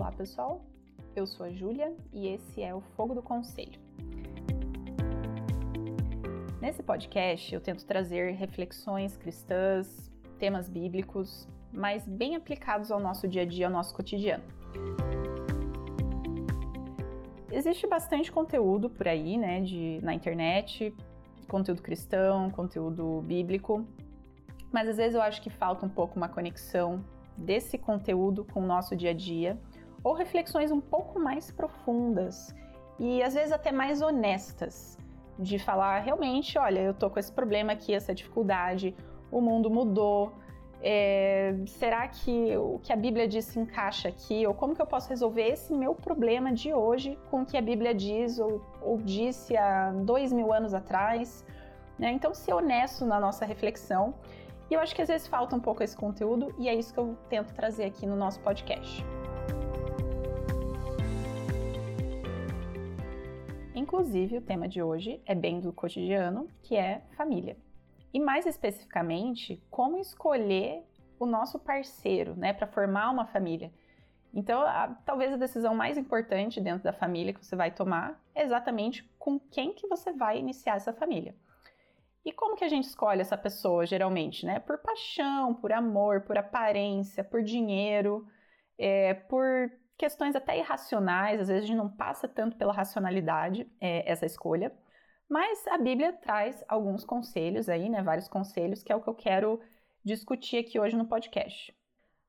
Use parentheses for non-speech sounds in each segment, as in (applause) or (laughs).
Olá, pessoal. Eu sou a Júlia e esse é o Fogo do Conselho. Nesse podcast, eu tento trazer reflexões cristãs, temas bíblicos, mas bem aplicados ao nosso dia a dia, ao nosso cotidiano. Existe bastante conteúdo por aí, né, de, na internet, conteúdo cristão, conteúdo bíblico, mas às vezes eu acho que falta um pouco uma conexão desse conteúdo com o nosso dia a dia ou reflexões um pouco mais profundas e às vezes até mais honestas, de falar realmente, olha, eu tô com esse problema aqui, essa dificuldade, o mundo mudou, é, será que o que a Bíblia diz se encaixa aqui? Ou como que eu posso resolver esse meu problema de hoje com o que a Bíblia diz ou, ou disse há dois mil anos atrás? Né? Então, ser honesto na nossa reflexão. E eu acho que às vezes falta um pouco esse conteúdo e é isso que eu tento trazer aqui no nosso podcast. Inclusive, o tema de hoje é bem do cotidiano, que é família. E mais especificamente, como escolher o nosso parceiro, né, para formar uma família. Então, a, talvez a decisão mais importante dentro da família que você vai tomar é exatamente com quem que você vai iniciar essa família. E como que a gente escolhe essa pessoa, geralmente, né? Por paixão, por amor, por aparência, por dinheiro, é, por questões até irracionais, às vezes a gente não passa tanto pela racionalidade é, essa escolha, mas a Bíblia traz alguns conselhos aí, né, vários conselhos, que é o que eu quero discutir aqui hoje no podcast.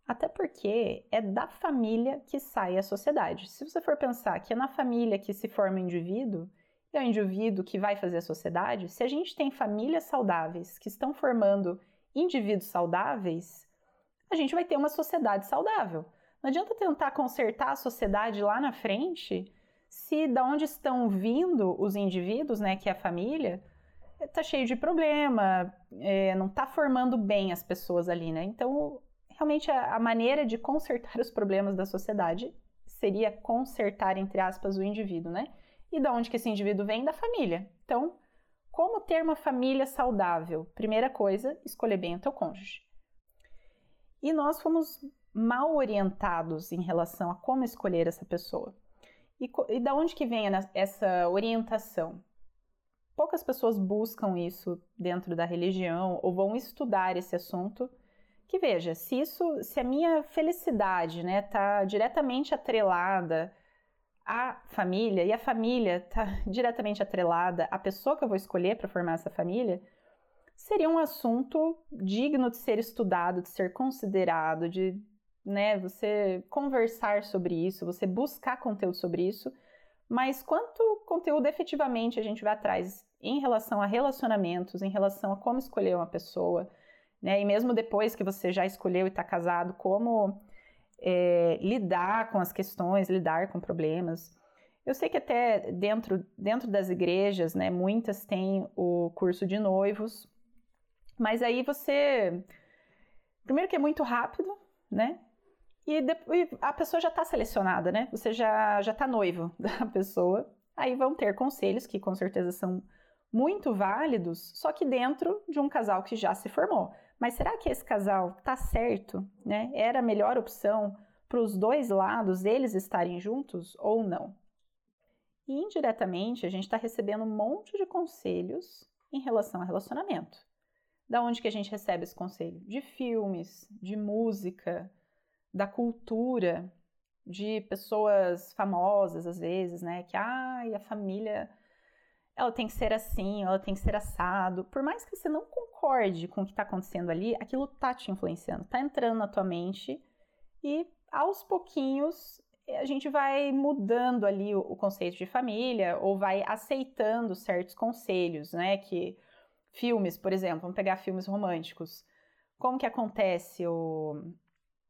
Até porque é da família que sai a sociedade. Se você for pensar que é na família que se forma o indivíduo, e é o indivíduo que vai fazer a sociedade, se a gente tem famílias saudáveis que estão formando indivíduos saudáveis, a gente vai ter uma sociedade saudável. Não adianta tentar consertar a sociedade lá na frente se da onde estão vindo os indivíduos, né, que é a família, está cheio de problema, é, não está formando bem as pessoas ali, né? Então, realmente a, a maneira de consertar (laughs) os problemas da sociedade seria consertar, entre aspas, o indivíduo, né? E da onde que esse indivíduo vem? Da família. Então, como ter uma família saudável? Primeira coisa, escolher bem o teu cônjuge. E nós fomos mal orientados em relação a como escolher essa pessoa. E, e da onde que vem essa orientação? Poucas pessoas buscam isso dentro da religião ou vão estudar esse assunto. Que veja, se isso, se a minha felicidade, né, está diretamente atrelada à família e a família está (laughs) diretamente atrelada à pessoa que eu vou escolher para formar essa família, seria um assunto digno de ser estudado, de ser considerado, de né, você conversar sobre isso, você buscar conteúdo sobre isso, mas quanto conteúdo efetivamente a gente vai atrás em relação a relacionamentos, em relação a como escolher uma pessoa, né, e mesmo depois que você já escolheu e está casado, como é, lidar com as questões, lidar com problemas. Eu sei que até dentro, dentro das igrejas, né, muitas têm o curso de noivos, mas aí você. Primeiro que é muito rápido, né? E, a pessoa já está selecionada, né? Você já já está noivo (laughs) da pessoa. Aí vão ter conselhos que com certeza são muito válidos, só que dentro de um casal que já se formou. Mas será que esse casal tá certo, né? Era a melhor opção para os dois lados eles estarem juntos ou não? E indiretamente a gente está recebendo um monte de conselhos em relação a relacionamento. Da onde que a gente recebe esse conselho? De filmes, de música, da cultura de pessoas famosas às vezes, né? Que ai, a família ela tem que ser assim, ela tem que ser assado. Por mais que você não concorde com o que está acontecendo ali, aquilo tá te influenciando, tá entrando na tua mente e aos pouquinhos a gente vai mudando ali o, o conceito de família ou vai aceitando certos conselhos, né? Que filmes, por exemplo, vamos pegar filmes românticos. Como que acontece o,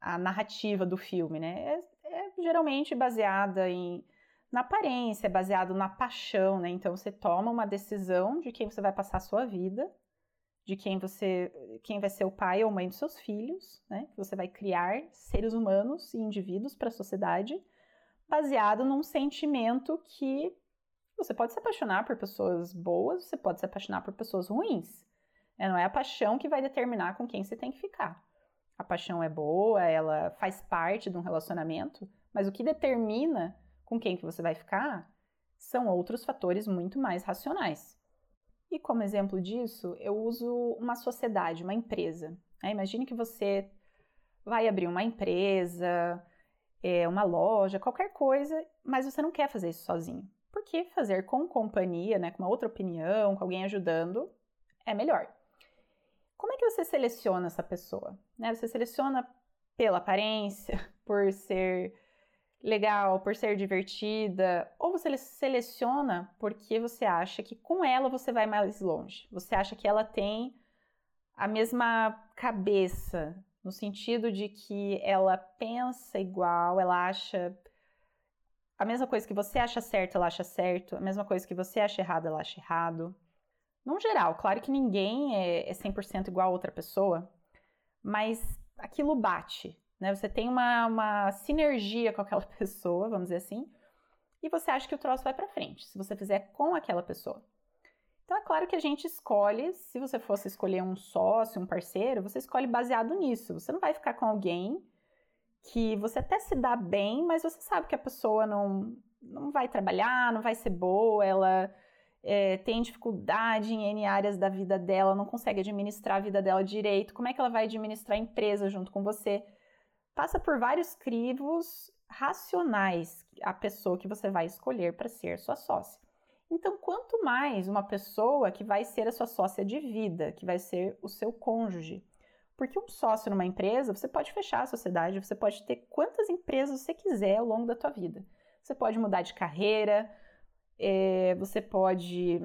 a narrativa do filme, né? É, é geralmente baseada em na aparência, é baseado na paixão, né? Então você toma uma decisão de quem você vai passar a sua vida, de quem você, quem vai ser o pai ou mãe dos seus filhos, né? Você vai criar seres humanos e indivíduos para a sociedade, baseado num sentimento que você pode se apaixonar por pessoas boas, você pode se apaixonar por pessoas ruins. Né? Não é a paixão que vai determinar com quem você tem que ficar a paixão é boa, ela faz parte de um relacionamento, Mas o que determina com quem que você vai ficar são outros fatores muito mais racionais. E como exemplo disso, eu uso uma sociedade, uma empresa. Né? Imagine que você vai abrir uma empresa, é, uma loja, qualquer coisa, mas você não quer fazer isso sozinho. Porque fazer com companhia, né, com uma outra opinião, com alguém ajudando, é melhor. Como é que você seleciona essa pessoa? Né? Você seleciona pela aparência, (laughs) por ser legal, por ser divertida, ou você seleciona porque você acha que com ela você vai mais longe. Você acha que ela tem a mesma cabeça, no sentido de que ela pensa igual, ela acha a mesma coisa que você acha certo, ela acha certo, a mesma coisa que você acha errado, ela acha errado. No geral, claro que ninguém é, é 100% igual a outra pessoa, mas aquilo bate, né? Você tem uma, uma sinergia com aquela (laughs) pessoa, vamos dizer assim, e você acha que o troço vai para frente, se você fizer com aquela pessoa. Então é claro que a gente escolhe, se você fosse escolher um sócio, um parceiro, você escolhe baseado nisso. Você não vai ficar com alguém que você até se dá bem, mas você sabe que a pessoa não, não vai trabalhar, não vai ser boa, ela é, tem dificuldade em N áreas da vida dela, não consegue administrar a vida dela direito. Como é que ela vai administrar a empresa junto com você? Passa por vários crivos racionais a pessoa que você vai escolher para ser sua sócia. Então, quanto mais uma pessoa que vai ser a sua sócia de vida, que vai ser o seu cônjuge. Porque um sócio numa empresa, você pode fechar a sociedade, você pode ter quantas empresas você quiser ao longo da tua vida. Você pode mudar de carreira, é, você pode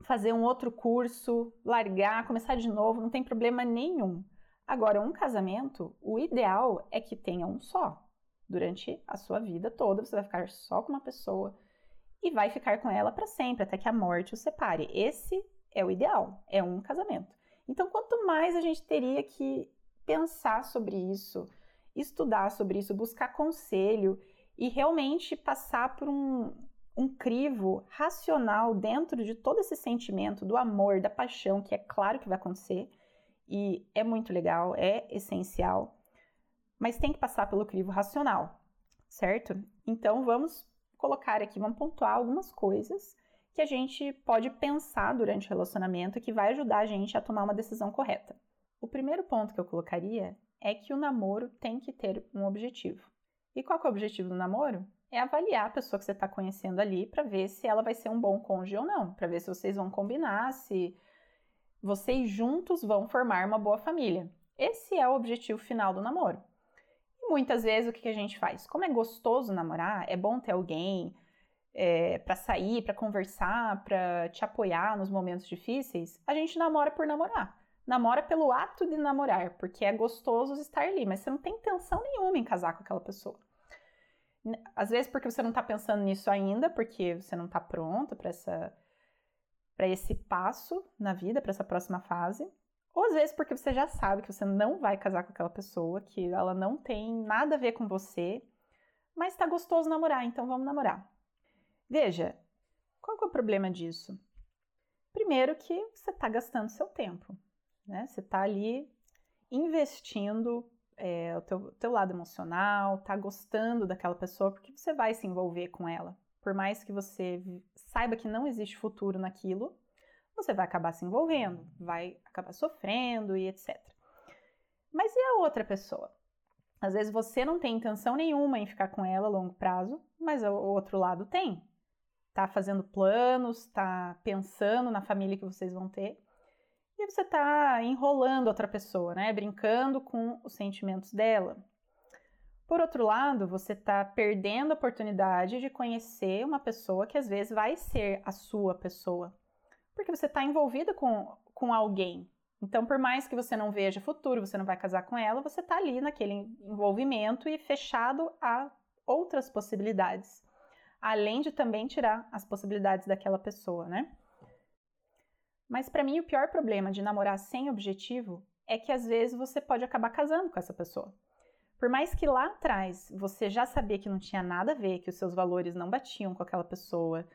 fazer um outro curso, largar, começar de novo, não tem problema nenhum. Agora, um casamento, o ideal é que tenha um só. Durante a sua vida toda, você vai ficar só com uma pessoa e vai ficar com ela para sempre, até que a morte o separe. Esse é o ideal, é um casamento. Então, quanto mais a gente teria que pensar sobre isso, estudar sobre isso, buscar conselho e realmente passar por um, um crivo racional dentro de todo esse sentimento do amor, da paixão, que é claro que vai acontecer e é muito legal, é essencial, mas tem que passar pelo crivo racional, certo? Então, vamos colocar aqui, vamos pontuar algumas coisas que a gente pode pensar durante o relacionamento que vai ajudar a gente a tomar uma decisão correta. O primeiro ponto que eu colocaria é que o namoro tem que ter um objetivo. E qual é o objetivo do namoro? É avaliar a pessoa que você está conhecendo ali para ver se ela vai ser um bom cônjuge ou não, para ver se vocês vão combinar, se vocês juntos vão formar uma boa família. Esse é o objetivo final do namoro muitas vezes o que a gente faz? Como é gostoso namorar, é bom ter alguém é, para sair, para conversar, para te apoiar nos momentos difíceis, a gente namora por namorar. Namora pelo ato de namorar, porque é gostoso estar ali, mas você não tem intenção nenhuma em casar com aquela pessoa. Às vezes porque você não está pensando nisso ainda, porque você não está pronta para essa para esse passo na vida, para essa próxima fase. Ou às vezes porque você já sabe que você não vai casar com aquela pessoa, que ela não tem nada a ver com você, mas tá gostoso namorar, então vamos namorar. Veja, qual é o problema disso? Primeiro que você está gastando seu tempo, né? Você está ali investindo é, o teu, teu lado emocional, tá gostando daquela pessoa, porque você vai se envolver com ela. Por mais que você saiba que não existe futuro naquilo, você vai acabar se envolvendo, vai acabar sofrendo e etc. Mas e a outra pessoa? Às vezes você não tem intenção nenhuma em ficar com ela a longo prazo, mas o outro lado tem. Tá fazendo planos, tá pensando na família que vocês vão ter. E você tá enrolando outra pessoa, né? Brincando com os sentimentos dela. Por outro lado, você está perdendo a oportunidade de conhecer uma pessoa que às vezes vai ser a sua pessoa porque você está envolvida com, com alguém. Então, por mais que você não veja futuro, você não vai casar com ela, você está ali naquele envolvimento e fechado a outras possibilidades. Além de também tirar as possibilidades daquela pessoa, né? Mas para mim o pior problema de namorar sem objetivo é que às vezes você pode acabar casando com essa pessoa. Por mais que lá atrás você já sabia que não tinha nada a ver, que os seus valores não batiam com aquela pessoa,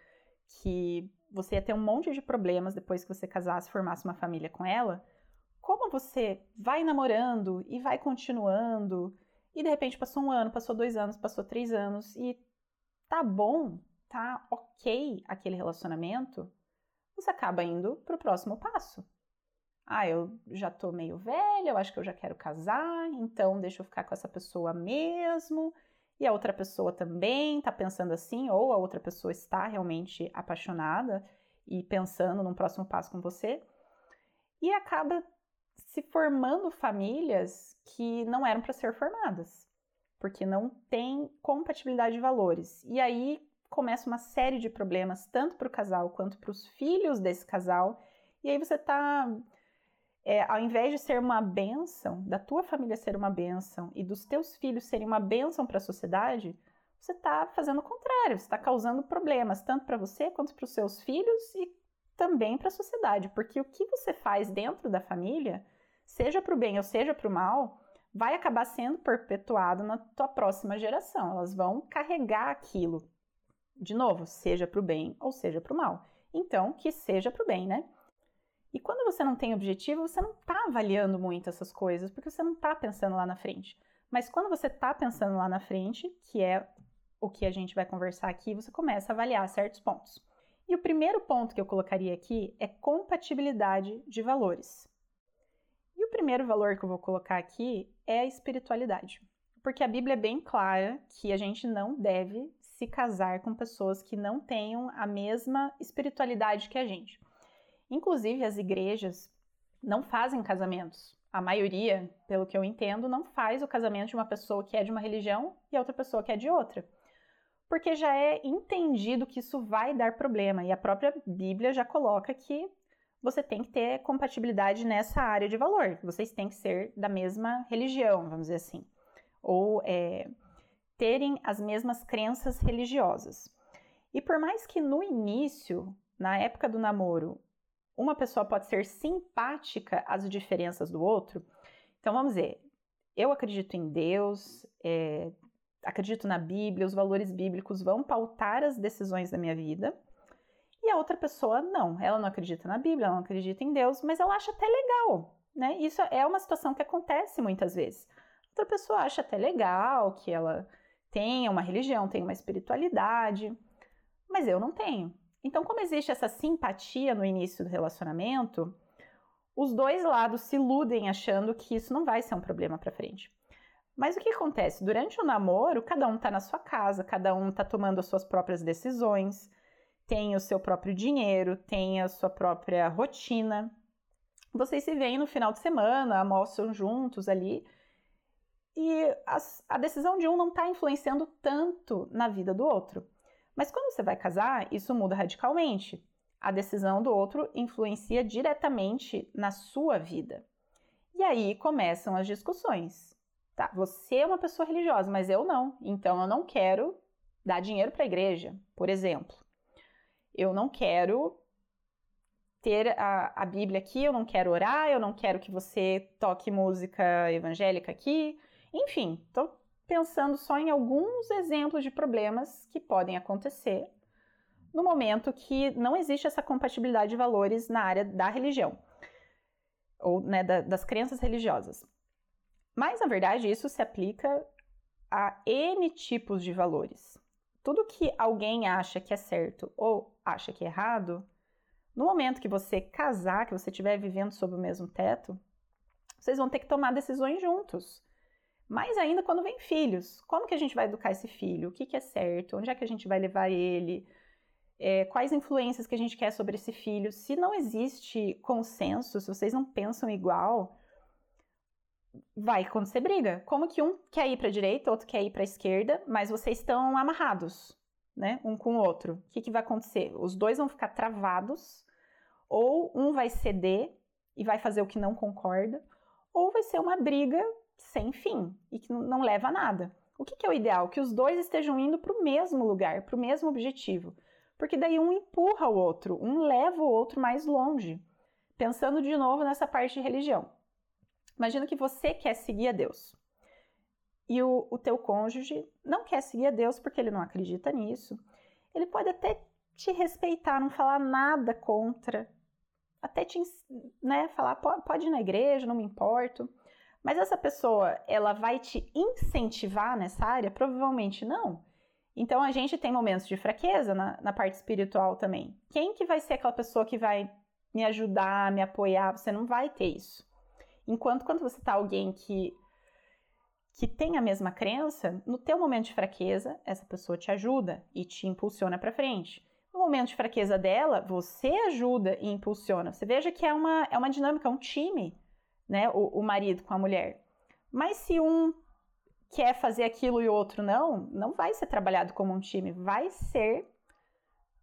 que você ia ter um monte de problemas depois que você casasse, formasse uma família com ela, como você vai namorando e vai continuando e de repente passou um ano, passou dois anos, passou três anos e tá bom, tá ok aquele relacionamento, você acaba indo para o próximo passo. Ah, eu já tô meio velha, eu acho que eu já quero casar, então deixa eu ficar com essa pessoa mesmo. E a outra pessoa também tá pensando assim, ou a outra pessoa está realmente apaixonada e pensando num próximo passo com você. E acaba se formando famílias que não eram para ser formadas, porque não tem compatibilidade de valores. E aí começa uma série de problemas, tanto para o casal quanto para os filhos desse casal. E aí você está, é, ao invés de ser uma bênção, da tua família ser uma bênção e dos teus filhos serem uma bênção para a sociedade, você está fazendo o contrário, você está causando problemas, tanto para você quanto para os seus filhos e também para a sociedade, porque o que você faz dentro da família, seja para o bem ou seja para o mal, vai acabar sendo perpetuado na tua próxima geração. Elas vão carregar aquilo de novo, seja para o bem ou seja para o mal. Então, que seja para o bem, né? E quando você não tem objetivo, você não está avaliando muito essas coisas, porque você não está pensando lá na frente. Mas quando você está pensando lá na frente, que é o que a gente vai conversar aqui, você começa a avaliar certos pontos. E o primeiro ponto que eu colocaria aqui é compatibilidade de valores. E o primeiro valor que eu vou colocar aqui é a espiritualidade. Porque a Bíblia é bem clara que a gente não deve se casar com pessoas que não tenham a mesma espiritualidade que a gente. Inclusive, as igrejas não fazem casamentos. A maioria, pelo que eu entendo, não faz o casamento de uma pessoa que é de uma religião e outra pessoa que é de outra. Porque já é entendido que isso vai dar problema e a própria Bíblia já coloca que você tem que ter compatibilidade nessa área de valor. Vocês têm que ser da mesma religião, vamos dizer assim. Ou é, terem as mesmas crenças religiosas. E por mais que no início, na época do namoro, uma pessoa pode ser simpática às diferenças do outro, então vamos dizer, eu acredito em Deus, é, acredito na Bíblia, os valores bíblicos vão pautar as decisões da minha vida. E a outra pessoa não, ela não acredita na Bíblia, ela não acredita em Deus, mas ela acha até legal, né? Isso é uma situação que acontece muitas vezes. Outra pessoa acha até legal que ela tenha uma religião, tenha uma espiritualidade, mas eu não tenho. Então, como existe essa simpatia no início do relacionamento, os dois lados se iludem achando que isso não vai ser um problema para frente. Mas o que acontece? Durante o namoro, cada um está na sua casa, cada um está tomando as suas próprias decisões, tem o seu próprio dinheiro, tem a sua própria rotina. Vocês se veem no final de semana, almoçam juntos ali, e a, a decisão de um não está influenciando tanto na vida do outro. Mas quando você vai casar, isso muda radicalmente. A decisão do outro influencia diretamente na sua vida. E aí começam as discussões. Tá, você é uma pessoa religiosa, mas eu não. Então eu não quero dar dinheiro para a igreja, por exemplo. Eu não quero ter a, a Bíblia aqui, eu não quero orar, eu não quero que você toque música evangélica aqui, enfim, estou pensando só em alguns exemplos de problemas que podem acontecer no momento que não existe essa compatibilidade de valores na área da religião ou né, da, das crenças religiosas. Mas, na verdade, isso se aplica a N tipos de valores. Tudo que alguém acha que é certo ou acha que é errado, no momento que você casar, que você estiver vivendo sob o mesmo teto, vocês vão ter que tomar decisões juntos. Mais ainda quando vem filhos. Como que a gente vai educar esse filho? O que, que é certo? Onde é que a gente vai levar ele? É, quais influências que a gente quer sobre esse filho? Se não existe consenso, se vocês não pensam igual, vai acontecer briga. Como que um quer ir para a direita, outro quer ir para a esquerda, mas vocês estão amarrados, né, um com o outro. O que, que vai acontecer? Os dois vão ficar travados, ou um vai ceder e vai fazer o que não concorda, ou vai ser uma briga sem fim e que não leva a nada. O que, que é o ideal? Que os dois estejam indo para o mesmo lugar, para o mesmo objetivo. Porque daí um empurra o outro, um leva o outro mais longe. Pensando de novo nessa parte de religião. Imagina que você quer seguir a Deus. E o, o teu cônjuge não quer seguir a Deus porque ele não acredita nisso. Ele pode até te respeitar, não falar nada contra. Até te né, falar, pode ir na igreja, não me importo Mas essa pessoa, ela vai te incentivar nessa área? Provavelmente não. Então a gente tem momentos de fraqueza na, na parte espiritual também. Quem que vai ser aquela pessoa que vai me ajudar, me apoiar? Você não vai ter isso. Enquanto quando você tá alguém que que tem a mesma crença, no teu momento de fraqueza, essa pessoa te ajuda e te impulsiona para frente. No momento de fraqueza dela, você ajuda e impulsiona. Você veja que é uma, é uma dinâmica, é um time, né? O, o marido com a mulher. Mas se um quer fazer aquilo e o outro não, não vai ser trabalhado como um time. Vai ser,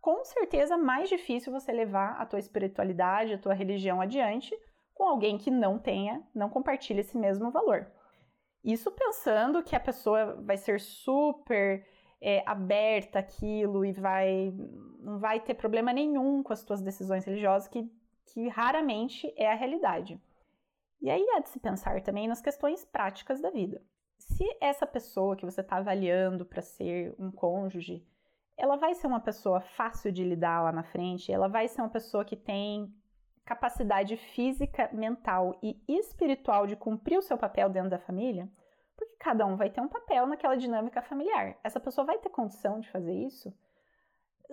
com certeza, mais difícil você levar a tua espiritualidade, a tua religião adiante com alguém que não tenha, não compartilha esse mesmo valor. Isso pensando que a pessoa vai ser super é, aberta àquilo e vai não vai ter problema nenhum com as suas decisões religiosas, que, que raramente é a realidade. E aí há de se pensar também nas questões práticas da vida. Se essa pessoa que você está avaliando para ser um cônjuge, ela vai ser uma pessoa fácil de lidar lá na frente, ela vai ser uma pessoa que tem capacidade física, mental e espiritual de cumprir o seu papel dentro da família, porque cada um vai ter um papel naquela dinâmica familiar. Essa pessoa vai ter condição de fazer isso?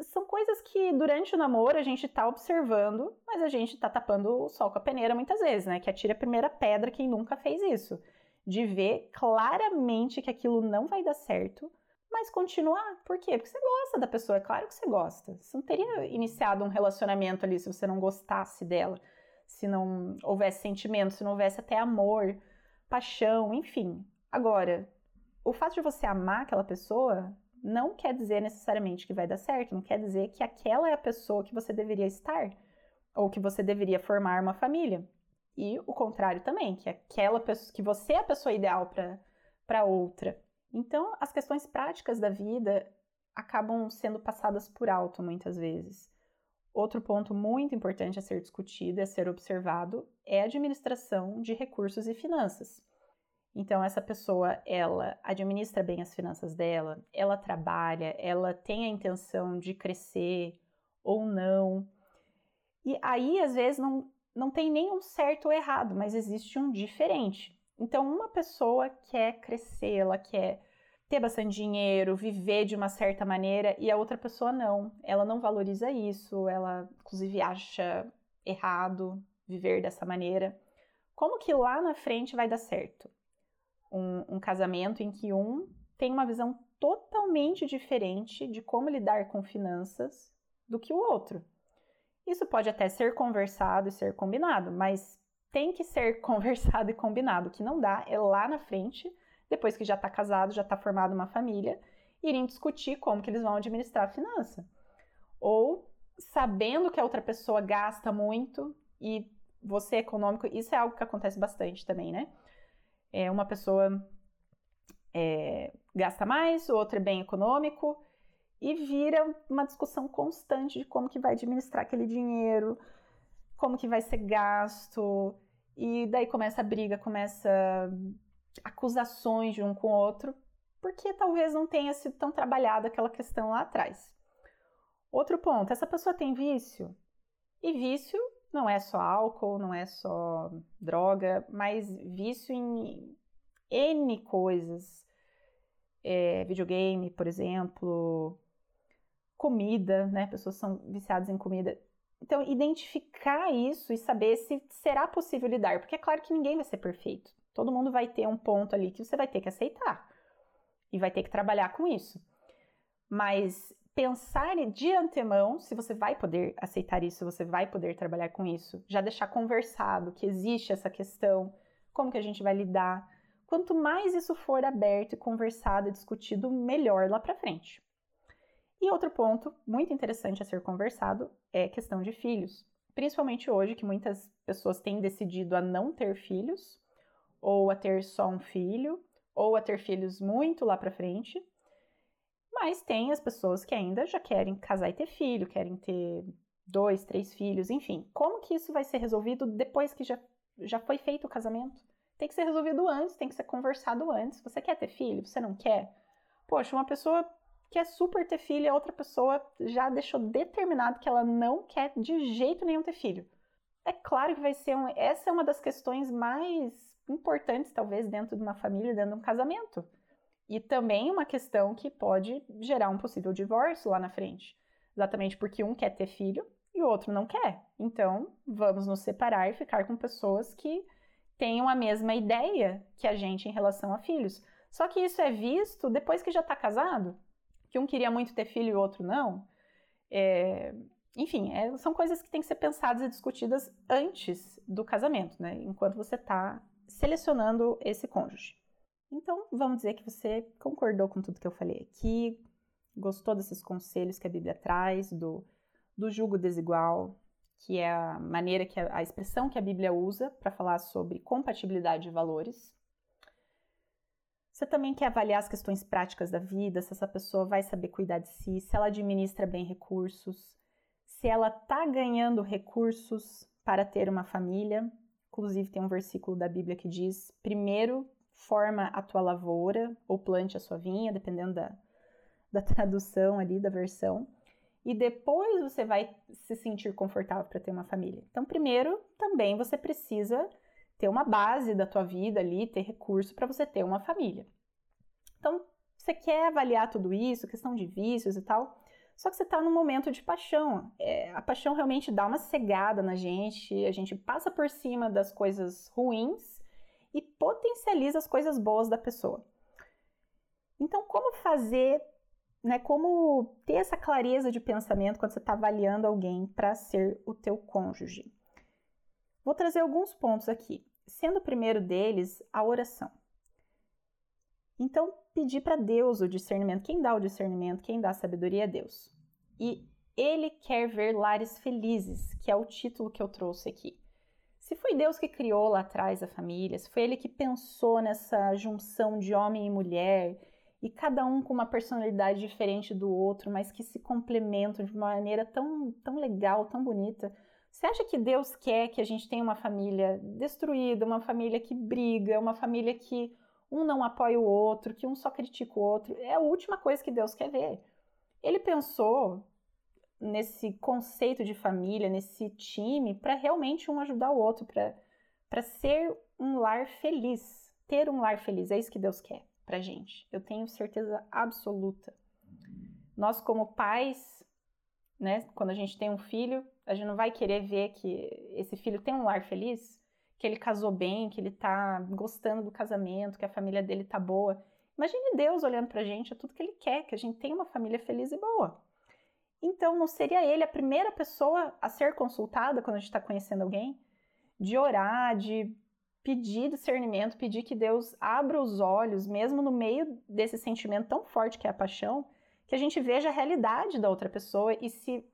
São coisas que durante o namoro a gente está observando, mas a gente está tapando o sol com a peneira muitas vezes, né? Que atira a primeira pedra quem nunca fez isso. De ver claramente que aquilo não vai dar certo, mas continuar. Por quê? Porque você gosta da pessoa, é claro que você gosta. Você não teria iniciado um relacionamento ali se você não gostasse dela, se não houvesse sentimento, se não houvesse até amor, paixão, enfim. Agora, o fato de você amar aquela pessoa não quer dizer necessariamente que vai dar certo, não quer dizer que aquela é a pessoa que você deveria estar ou que você deveria formar uma família. E o contrário também, que aquela pessoa que você é a pessoa ideal para outra. Então, as questões práticas da vida acabam sendo passadas por alto muitas vezes. Outro ponto muito importante a ser discutido e a ser observado é a administração de recursos e finanças. Então essa pessoa, ela administra bem as finanças dela, ela trabalha, ela tem a intenção de crescer ou não. E aí às vezes não não tem nenhum certo ou errado, mas existe um diferente. Então, uma pessoa quer crescer, ela quer ter bastante dinheiro, viver de uma certa maneira, e a outra pessoa não. Ela não valoriza isso, ela, inclusive, acha errado viver dessa maneira. Como que lá na frente vai dar certo? Um, um casamento em que um tem uma visão totalmente diferente de como lidar com finanças do que o outro. Isso pode até ser conversado e ser combinado, mas tem que ser (laughs) conversado e combinado. O que não dá é lá na frente, depois que já está casado, já está formado uma família, irem discutir como que eles vão administrar a finança. Ou sabendo que a outra pessoa gasta muito e você é econômico, isso é algo que acontece bastante também, né? É uma pessoa é, gasta mais, o outro é bem econômico e vira uma discussão constante de como que vai administrar aquele dinheiro, como que vai ser gasto, e daí começa a briga, começa acusações de um com o outro, porque talvez não tenha sido tão trabalhada aquela questão lá atrás. Outro ponto, essa pessoa tem vício. E vício não é só álcool, não é só droga, mas vício em N coisas. É, videogame, por exemplo, comida, né? Pessoas são viciadas em comida. Então, identificar isso e saber se será possível lidar, porque é claro que ninguém vai ser perfeito. Todo mundo vai ter um ponto ali que você vai ter que aceitar e vai ter que trabalhar com isso. Mas pensar de antemão se você vai poder aceitar isso, se você vai poder trabalhar com isso, já deixar conversado que existe essa questão, como que a gente vai lidar. Quanto mais isso for aberto e conversado e discutido, melhor lá para frente. E outro ponto muito interessante a ser conversado é questão de filhos. Principalmente hoje, que muitas pessoas têm decidido a não ter filhos, ou a ter só um filho, ou a ter filhos muito lá para frente. Mas tem as pessoas que ainda já querem casar e ter filho, querem ter dois, três filhos, enfim. Como que isso vai ser resolvido depois que já, já foi feito o casamento? Tem que ser resolvido antes, tem que ser conversado antes. Você quer ter filho? Você não quer? Poxa, uma pessoa quer super ter filho a outra pessoa já deixou determinado que ela não quer de jeito nenhum ter filho. É claro que vai ser um, essa é uma das questões mais importantes, talvez, dentro de uma família, dentro de um casamento. E também uma questão que pode gerar um possível divórcio lá na frente. Exatamente porque um quer ter filho e o outro não quer. Então, vamos nos separar e ficar com pessoas que tenham a mesma ideia que a gente em relação a filhos. Só que isso é visto depois que já está casado, que um queria muito ter filho e o outro não. É... Enfim, é... são coisas que têm que ser pensadas e discutidas antes do casamento, né? Enquanto você está selecionando esse cônjuge. Então, vamos dizer que você concordou com tudo que eu falei aqui, gostou desses conselhos que a Bíblia traz, do, do jugo desigual, que é a maneira que a, a expressão que a Bíblia usa para falar sobre compatibilidade de valores. Você também quer avaliar as questões práticas da vida, se essa pessoa vai saber cuidar de si, se ela administra bem recursos, se ela está ganhando recursos para ter uma família. Inclusive, tem um versículo da Bíblia que diz: primeiro forma a tua lavoura ou plante a sua vinha, dependendo da, (laughs) da tradução ali, da versão. E depois você vai se sentir confortável para ter uma família. Então, primeiro, também você precisa ter uma base da tua vida ali, ter recurso para você ter uma família. Então, você quer avaliar tudo isso, questão de vícios e tal, só que você está num momento de paixão. É, a paixão realmente dá uma cegada na gente, a gente passa por cima das coisas ruins e potencializa as coisas boas da pessoa. Então, como fazer né, como ter essa clareza de pensamento quando você está avaliando alguém para ser o teu cônjuge. Vou trazer alguns pontos aqui, sendo o primeiro deles a oração. Então, pedir para Deus o discernimento. Quem dá o discernimento, quem dá a sabedoria é Deus. E Ele quer ver lares felizes, que é o título que eu trouxe aqui. Foi Deus que criou lá atrás a família, se foi Ele que pensou nessa junção de homem e mulher, e cada um com uma personalidade diferente do outro, mas que se complementam de uma maneira tão, tão legal, tão bonita. Você acha que Deus quer que a gente tenha uma família destruída, uma família que briga, uma família que um não apoia o outro, que um só critica o outro? É a última coisa que Deus quer ver. Ele pensou nesse conceito de família, nesse time, para realmente um ajudar o outro, para ser um lar feliz, ter um lar feliz. É isso que Deus quer pra gente. Eu tenho certeza absoluta. Nós, como pais, né, quando a gente tem um filho, a gente não vai querer ver que esse filho tem um lar feliz, que ele casou bem, que ele tá gostando do casamento, que a família dele tá boa. Imagine Deus olhando pra gente, é tudo que ele quer, que a gente tenha uma família feliz e boa. Então, não seria ele a primeira pessoa a ser consultada quando a gente está conhecendo alguém? De orar, de pedir discernimento, pedir que Deus abra os olhos, mesmo no meio desse sentimento tão forte que é a paixão, que a gente veja a realidade da outra pessoa e se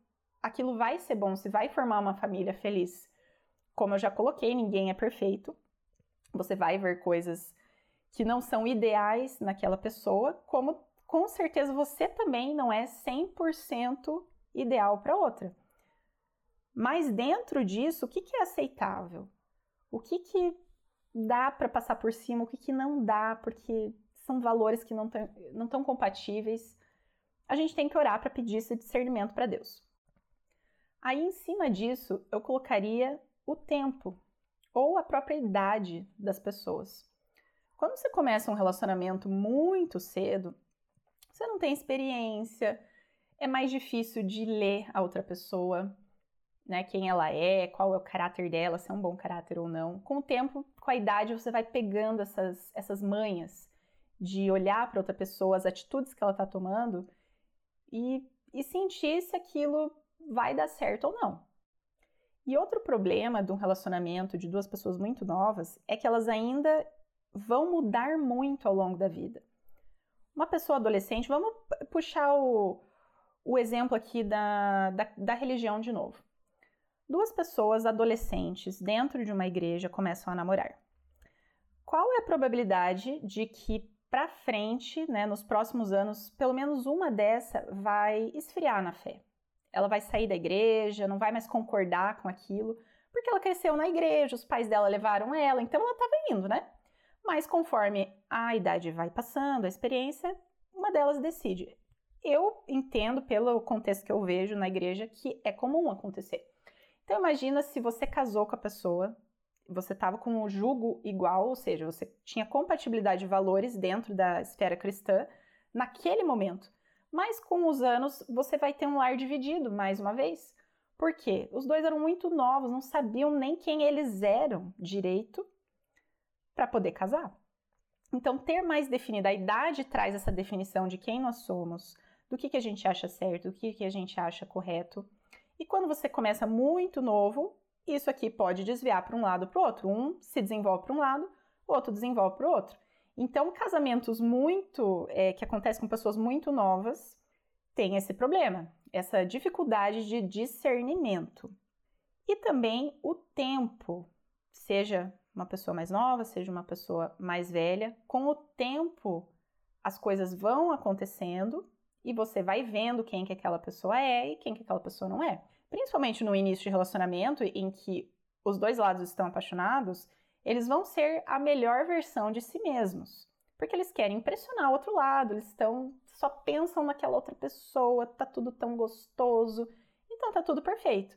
aquilo vai ser bom, se vai formar uma família feliz. Como eu já coloquei, ninguém é perfeito. Você vai ver coisas que não são ideais naquela pessoa, como com certeza você também não é 100% ideal para outra. Mas dentro disso, o que, que é aceitável? O que, que dá para passar por cima, o que, que não dá, porque são valores que não estão compatíveis. A gente tem que orar para pedir esse discernimento para Deus. Aí, em cima disso, eu colocaria o tempo ou a própria idade das pessoas. Quando você começa um relacionamento muito cedo, você não tem experiência, é mais difícil de ler a outra pessoa, né, quem ela é, qual é o caráter dela, se é um bom caráter ou não. Com o tempo, com a idade, você vai pegando essas, essas manhas de olhar para outra pessoa, as atitudes que ela está tomando e, e sentir se aquilo vai dar certo ou não. E outro problema de um relacionamento de duas pessoas muito novas é que elas ainda vão mudar muito ao longo da vida. Uma pessoa adolescente, vamos puxar o, o exemplo aqui da, da, da religião de novo duas pessoas adolescentes dentro de uma igreja começam a namorar. Qual é a probabilidade de que para frente, né, nos próximos anos, pelo menos uma dessa vai esfriar na fé? Ela vai sair da igreja, não vai mais concordar com aquilo, porque ela cresceu na igreja, os pais dela levaram ela, então ela estava indo, né? Mas conforme a idade vai passando, a experiência, uma delas decide. Eu entendo, pelo contexto que eu vejo na igreja, que é comum acontecer. Então imagina se você casou com a pessoa, você estava com o jugo igual, ou seja, você tinha compatibilidade de valores dentro da esfera cristã naquele momento. Mas com os anos você vai ter um lar dividido mais uma vez. Por quê? Os dois eram muito novos, não sabiam nem quem eles eram direito para poder casar. Então, ter mais definida a idade traz essa definição de quem nós somos, do que, que a gente acha certo, do que, que a gente acha correto. E quando você começa muito novo, isso aqui pode desviar para um lado para o outro. Um se desenvolve para um lado, o outro desenvolve para o outro. Então, casamentos muito é, que acontecem com pessoas muito novas têm esse problema, essa dificuldade de discernimento. E também o tempo, seja uma pessoa mais nova, seja uma pessoa mais velha, com o tempo as coisas vão acontecendo e você vai vendo quem que aquela pessoa é e quem que aquela pessoa não é principalmente no início de relacionamento, em que os dois lados estão apaixonados, eles vão ser a melhor versão de si mesmos. Porque eles querem impressionar o outro lado, eles estão só pensam naquela outra pessoa, tá tudo tão gostoso, então tá tudo perfeito.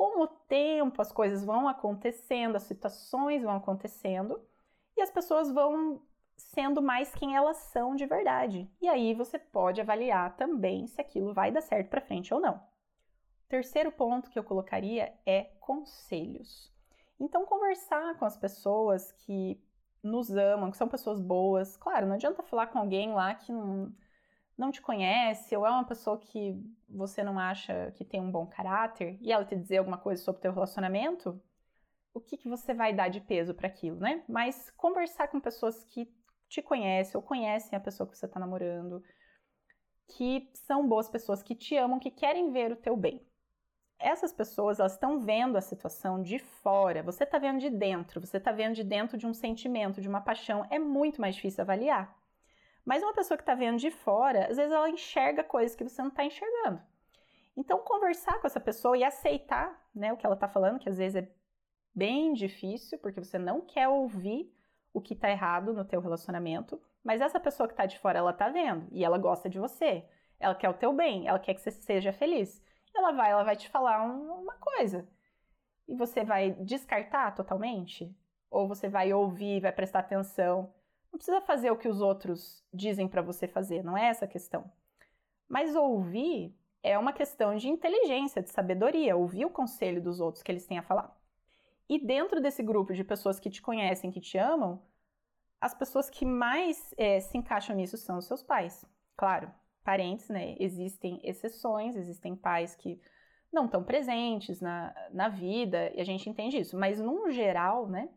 Com o tempo, as coisas vão acontecendo, as situações vão acontecendo e as pessoas vão sendo mais quem elas são de verdade. E aí você pode avaliar também se aquilo vai dar certo para frente ou não. Terceiro ponto que eu colocaria é conselhos. Então, conversar com as pessoas que nos amam, que são pessoas boas. Claro, não adianta falar com alguém lá que não, não te conhece ou é uma pessoa que você não acha que tem um bom caráter e ela te dizer alguma coisa sobre o teu relacionamento. O que, que você vai dar de peso para aquilo, né? Mas conversar com pessoas que te conhecem ou conhecem a pessoa que você está namorando, que são boas pessoas, que te amam, que querem ver o teu bem essas pessoas elas estão vendo a situação de fora, você está vendo de dentro, você está vendo de dentro de um sentimento, de uma paixão, é muito mais difícil avaliar. Mas uma pessoa que está vendo de fora, às vezes ela enxerga coisas que você não está enxergando. Então, conversar com essa pessoa e aceitar né, o que ela está falando, que às vezes é bem difícil, porque você não quer ouvir o que está errado no teu relacionamento, mas essa pessoa que está de fora, ela está vendo e ela gosta de você, ela quer o teu bem, ela quer que você seja feliz ela vai, ela vai te falar um, uma coisa. E você vai descartar totalmente? Ou você vai ouvir, vai prestar atenção? Não precisa fazer o que os outros dizem para você fazer, não é essa a questão. Mas ouvir é uma questão de inteligência, de sabedoria, ouvir o conselho dos outros que eles têm a falar. E dentro desse grupo de pessoas que te conhecem, que te amam, as pessoas que mais é, se encaixam nisso são os seus pais. Claro, parentes, né? Existem exceções, existem pais que não estão presentes na, na vida, e a gente entende isso. Mas, no geral, né?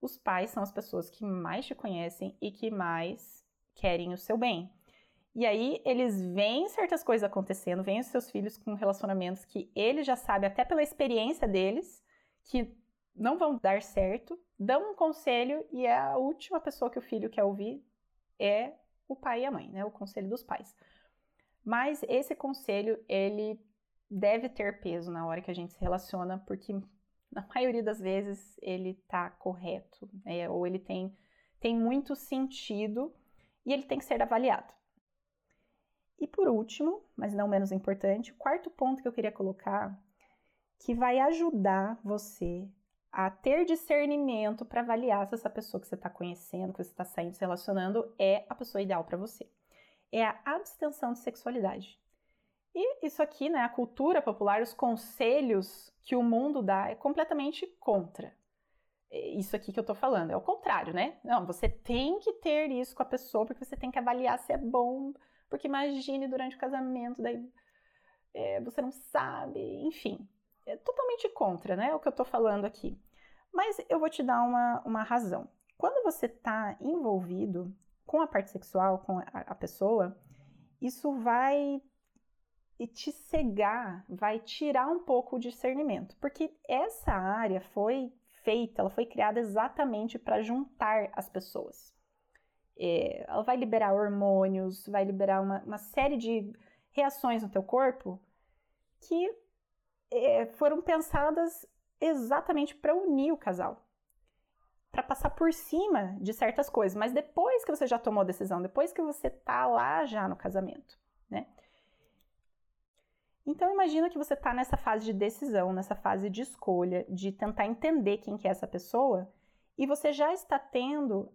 Os pais são as pessoas que mais te conhecem e que mais querem o seu bem. E aí, eles veem certas coisas acontecendo, veem os seus filhos com relacionamentos que eles já sabem, até pela experiência deles, que não vão dar certo, dão um conselho e a última pessoa que o filho quer ouvir é o pai e a mãe, né? O conselho dos pais. Mas esse conselho, ele deve ter peso na hora que a gente se relaciona, porque na maioria das vezes ele tá correto, né? ou ele tem, tem muito sentido e ele tem que ser avaliado. E por último, mas não menos importante, o quarto ponto que eu queria colocar, que vai ajudar você a ter discernimento para avaliar se essa pessoa que você está conhecendo, que você está saindo, se relacionando, é a pessoa ideal para você é a abstenção de sexualidade. E isso aqui, né, a cultura popular, os conselhos que o mundo dá é completamente contra. É isso aqui que eu tô falando, é o contrário, né? Não, você tem que ter isso com a pessoa porque você tem que avaliar se é bom, porque imagine durante o casamento, daí é, você não sabe, enfim. É totalmente contra, né, o que eu tô falando aqui. Mas eu vou te dar uma, uma razão. Quando você está envolvido com a parte sexual, com a, a pessoa, isso vai te cegar, vai tirar um pouco o discernimento, porque essa área foi feita, ela foi criada exatamente para juntar as pessoas. É, ela vai liberar hormônios, vai liberar uma, uma série de reações no teu corpo que é, foram pensadas exatamente para unir o casal para passar por cima de certas coisas, mas depois que você já tomou a decisão, depois que você tá lá já no casamento, né? Então imagina que você está nessa fase de decisão, nessa fase de escolha, de tentar entender quem que é essa pessoa, e você já está tendo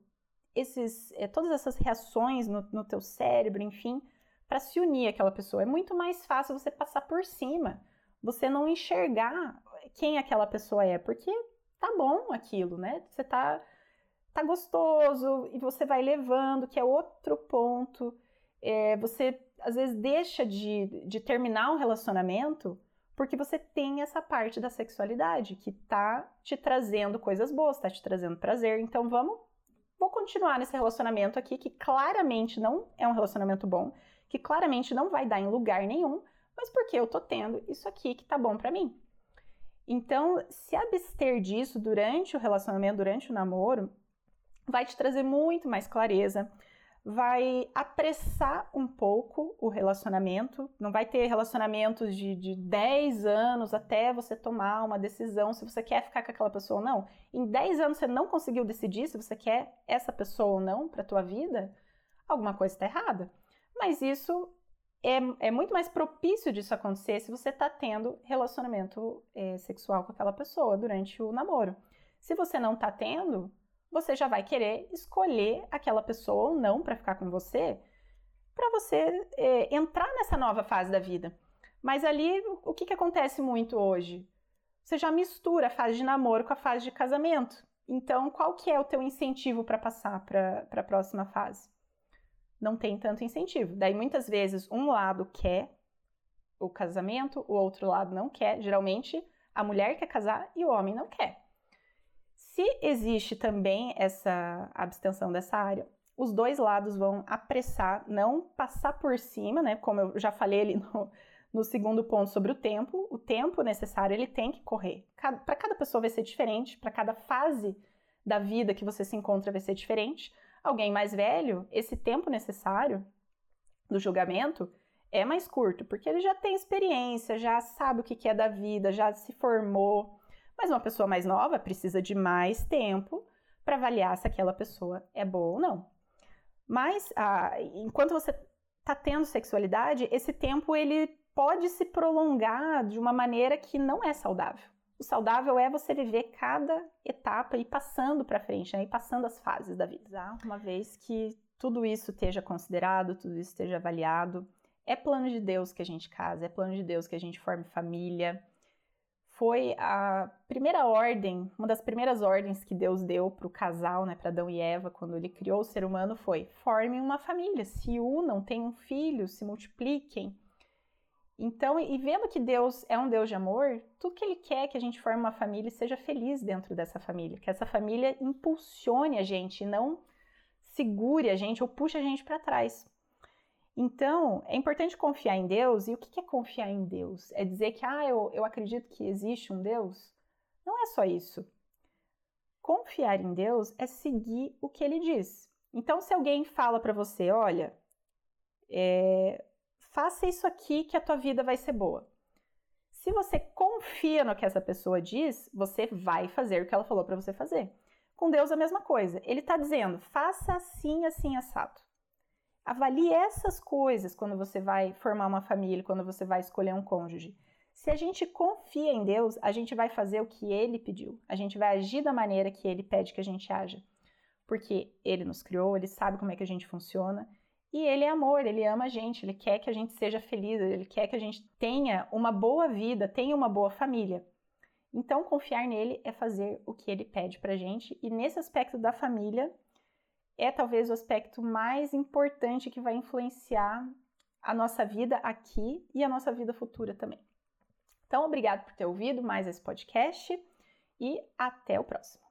esses, é, todas essas reações no, no teu cérebro, enfim, para se unir àquela pessoa. É muito mais fácil você passar por cima, você não enxergar quem aquela pessoa é, porque tá bom aquilo, né? Você tá, tá gostoso e você vai levando, que é outro ponto. É, você às vezes deixa de, de terminar um relacionamento porque você tem essa parte da sexualidade que tá te trazendo coisas boas, tá te trazendo prazer. Então vamos, vou continuar nesse relacionamento aqui que claramente não é um relacionamento bom, que claramente não vai dar em lugar nenhum, mas porque eu tô tendo isso aqui que tá bom para mim. Então, se abster disso durante o relacionamento, durante o namoro, vai te trazer muito mais clareza, vai apressar um pouco o relacionamento. Não vai ter relacionamentos de, de 10 anos até você tomar uma decisão se você quer ficar com aquela pessoa ou não. Em 10 anos você não conseguiu decidir se você quer essa pessoa ou não para a tua vida, alguma coisa está errada. Mas isso é, é, muito mais propício disso acontecer se você está tendo relacionamento é, sexual com aquela pessoa durante o namoro. Se você não está tendo, você já vai querer escolher aquela pessoa ou não para ficar com você, para você é, entrar nessa nova fase da vida. Mas ali, o que, que acontece muito hoje? Você já mistura a fase de namoro com a fase de casamento. Então, qual que é o teu incentivo para passar para a próxima fase? Não tem tanto incentivo. Daí, muitas vezes, um lado quer o casamento, o outro lado não quer. Geralmente, a mulher quer casar e o homem não quer. Se existe também essa abstenção dessa área, os dois lados vão apressar, não passar por cima, né? Como eu já falei ali no, no segundo ponto sobre o tempo, o tempo necessário ele tem que correr. Para cada pessoa vai ser diferente, para cada fase da vida que você se encontra vai ser diferente. Alguém mais velho, esse tempo necessário do julgamento é mais curto, porque ele já tem experiência, já sabe o que é da vida, já se formou, mas uma pessoa mais nova precisa de mais tempo para avaliar se aquela pessoa é boa ou não. Mas ah, enquanto você está tendo sexualidade, esse tempo ele pode se prolongar de uma maneira que não é saudável. O saudável é você viver cada etapa e passando para frente, né? e passando as fases da vida. Tá? Uma vez que tudo isso esteja considerado, tudo isso esteja avaliado, é plano de Deus que a gente casa, é plano de Deus que a gente forme família, foi a primeira ordem, uma das primeiras ordens que Deus deu para o casal, né, para Adão e Eva, quando ele criou o ser humano, foi: formem uma família, se unam, tenham filhos, se multipliquem. Então, e vendo que Deus é um Deus de amor, tudo que Ele quer é que a gente forme uma família e seja feliz dentro dessa família, que essa família impulsione a gente, não segure a gente ou puxe a gente para trás. Então, é importante confiar em Deus. E o que é confiar em Deus? É dizer que, ah, eu, eu acredito que existe um Deus? Não é só isso. Confiar em Deus é seguir o que ele diz. Então, se alguém fala para você, olha, é, faça isso aqui que a tua vida vai ser boa. Se você confia no que essa pessoa diz, você vai fazer o que ela falou para você fazer. Com Deus a mesma coisa. Ele está dizendo, faça assim, assim, assado. Avalie essas coisas quando você vai formar uma família, quando você vai escolher um cônjuge. Se a gente confia em Deus, a gente vai fazer o que ele pediu. A gente vai agir da maneira que ele pede que a gente haja. Porque ele nos criou, ele sabe como é que a gente funciona. E ele é amor, ele ama a gente, ele quer que a gente seja feliz, ele quer que a gente tenha uma boa vida, tenha uma boa família. Então, confiar nele é fazer o que ele pede pra gente. E nesse aspecto da família, é talvez o aspecto mais importante que vai influenciar a nossa vida aqui e a nossa vida futura também. Então, obrigado por ter ouvido mais esse podcast e até o próximo.